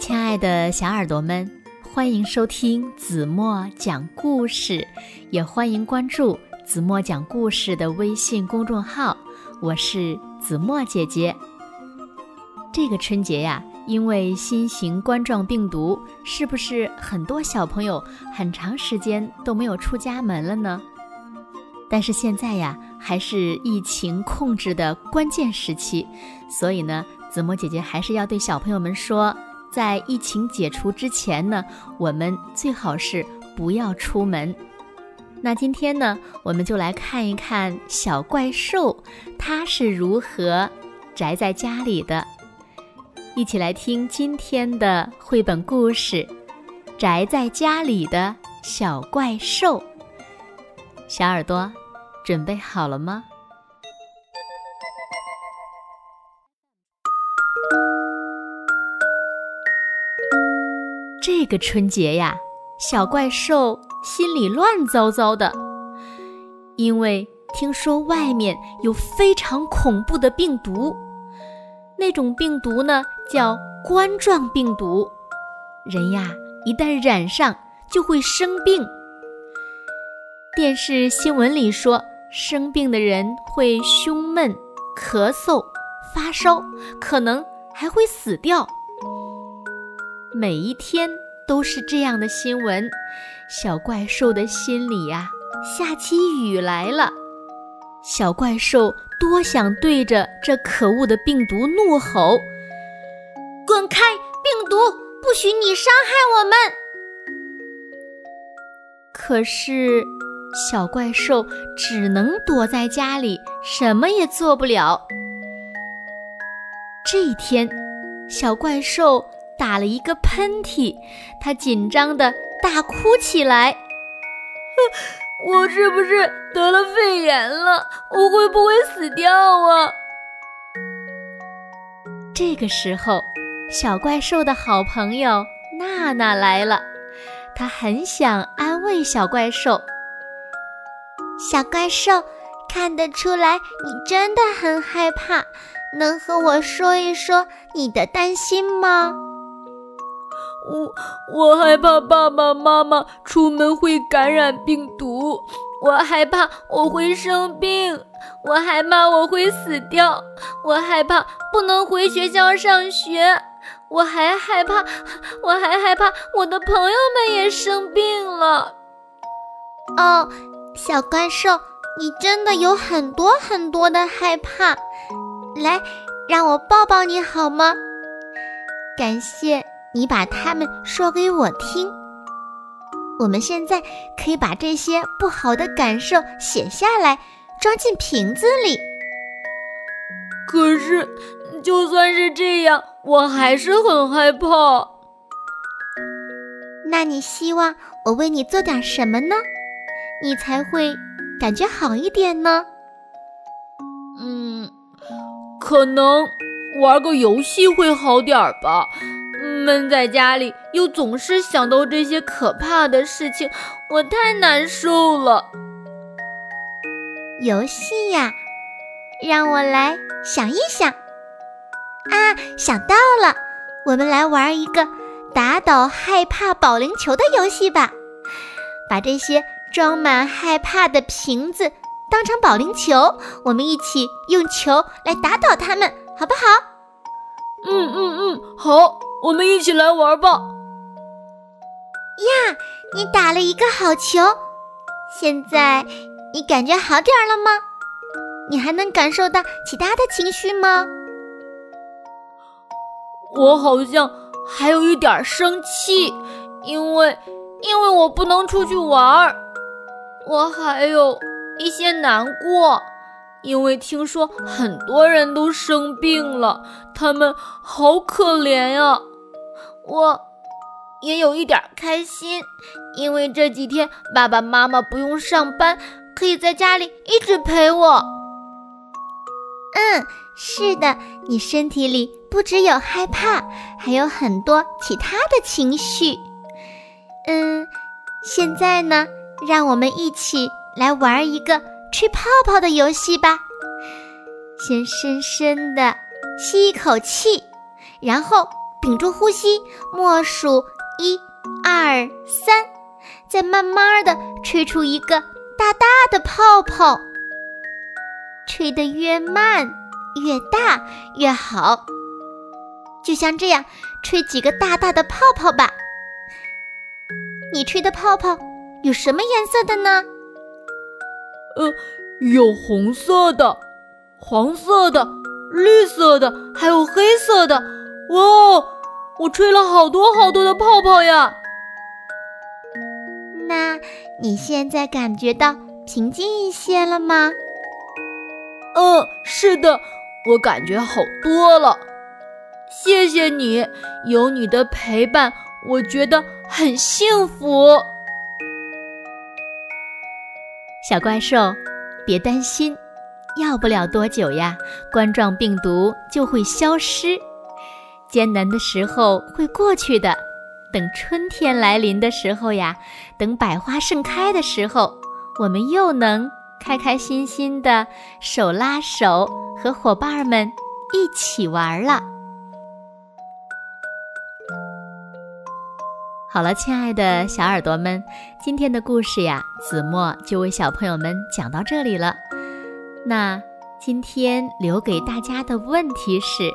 亲爱的小耳朵们，欢迎收听子墨讲故事，也欢迎关注子墨讲故事的微信公众号。我是子墨姐姐。这个春节呀，因为新型冠状病毒，是不是很多小朋友很长时间都没有出家门了呢？但是现在呀，还是疫情控制的关键时期，所以呢，子墨姐姐还是要对小朋友们说。在疫情解除之前呢，我们最好是不要出门。那今天呢，我们就来看一看小怪兽它是如何宅在家里的。一起来听今天的绘本故事《宅在家里的小怪兽》。小耳朵，准备好了吗？这个春节呀，小怪兽心里乱糟糟的，因为听说外面有非常恐怖的病毒，那种病毒呢叫冠状病毒，人呀一旦染上就会生病。电视新闻里说，生病的人会胸闷、咳嗽、发烧，可能还会死掉。每一天都是这样的新闻，小怪兽的心里呀，下起雨来了。小怪兽多想对着这可恶的病毒怒吼：“滚开，病毒！不许你伤害我们！”可是，小怪兽只能躲在家里，什么也做不了。这一天，小怪兽。打了一个喷嚏，他紧张的大哭起来。我是不是得了肺炎了？我会不会死掉啊？这个时候，小怪兽的好朋友娜娜来了，她很想安慰小怪兽。小怪兽，看得出来你真的很害怕，能和我说一说你的担心吗？我我害怕爸爸妈妈出门会感染病毒，我害怕我会生病，我害怕我会死掉，我害怕不能回学校上学，我还害怕，我还害怕我的朋友们也生病了。哦，小怪兽，你真的有很多很多的害怕，来，让我抱抱你好吗？感谢。你把它们说给我听。我们现在可以把这些不好的感受写下来，装进瓶子里。可是，就算是这样，我还是很害怕。那你希望我为你做点什么呢？你才会感觉好一点呢？嗯，可能玩个游戏会好点吧。闷在家里，又总是想到这些可怕的事情，我太难受了。游戏呀，让我来想一想。啊，想到了，我们来玩一个打倒害怕保龄球的游戏吧。把这些装满害怕的瓶子当成保龄球，我们一起用球来打倒它们，好不好？嗯嗯嗯，好。我们一起来玩吧！呀，你打了一个好球，现在你感觉好点儿了吗？你还能感受到其他的情绪吗？我好像还有一点生气，因为因为我不能出去玩儿。我还有一些难过。因为听说很多人都生病了，他们好可怜呀！我也有一点开心，因为这几天爸爸妈妈不用上班，可以在家里一直陪我。嗯，是的，你身体里不只有害怕，还有很多其他的情绪。嗯，现在呢，让我们一起来玩一个。吹泡泡的游戏吧，先深深的吸一口气，然后屏住呼吸，默数一、二、三，再慢慢的吹出一个大大的泡泡。吹得越慢越大越好，就像这样，吹几个大大的泡泡吧。你吹的泡泡有什么颜色的呢？呃，有红色的、黄色的、绿色的，还有黑色的。哇，我吹了好多好多的泡泡呀！那你现在感觉到平静一些了吗？嗯，是的，我感觉好多了。谢谢你，有你的陪伴，我觉得很幸福。小怪兽，别担心，要不了多久呀，冠状病毒就会消失。艰难的时候会过去的，等春天来临的时候呀，等百花盛开的时候，我们又能开开心心的手拉手和伙伴们一起玩了。好了，亲爱的小耳朵们，今天的故事呀，子墨就为小朋友们讲到这里了。那今天留给大家的问题是：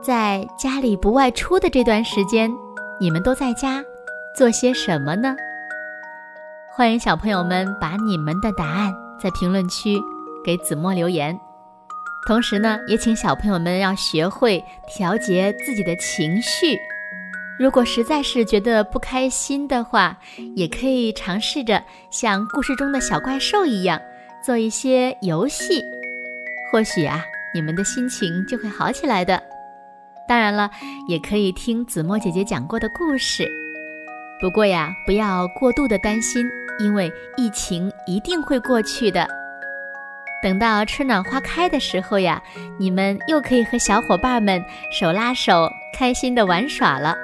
在家里不外出的这段时间，你们都在家做些什么呢？欢迎小朋友们把你们的答案在评论区给子墨留言。同时呢，也请小朋友们要学会调节自己的情绪。如果实在是觉得不开心的话，也可以尝试着像故事中的小怪兽一样做一些游戏，或许啊，你们的心情就会好起来的。当然了，也可以听子墨姐姐讲过的故事。不过呀，不要过度的担心，因为疫情一定会过去的。等到春暖花开的时候呀，你们又可以和小伙伴们手拉手，开心的玩耍了。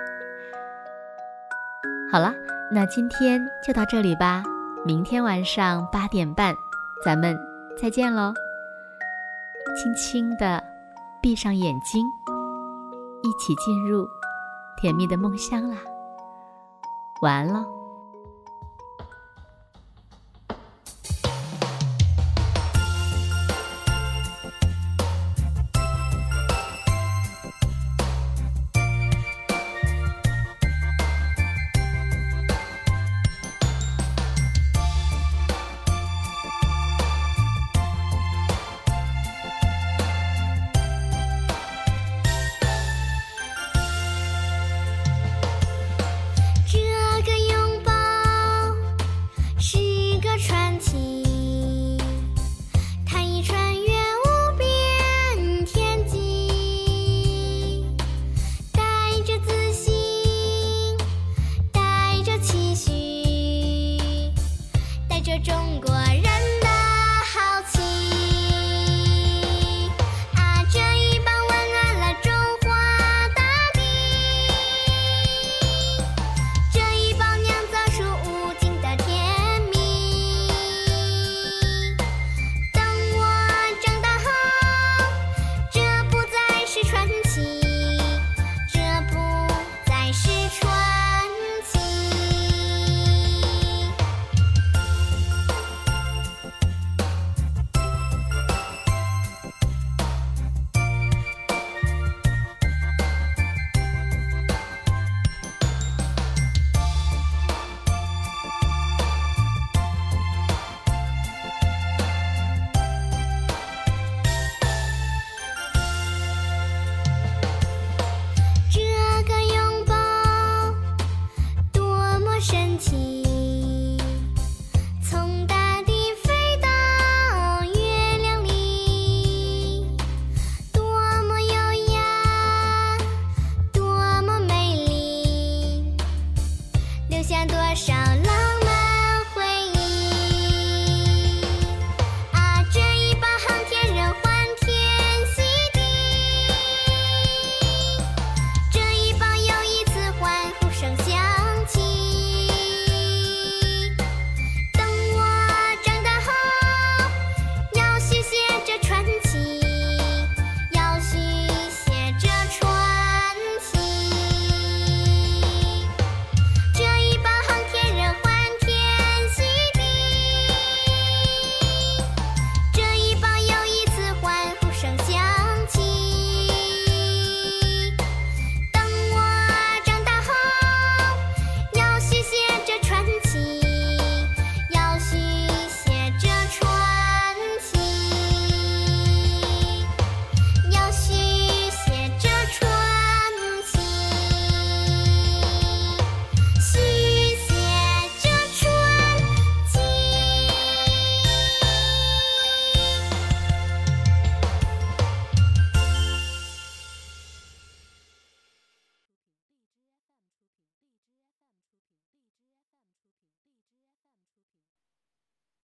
好了，那今天就到这里吧。明天晚上八点半，咱们再见喽。轻轻的闭上眼睛，一起进入甜蜜的梦乡啦。晚安喽。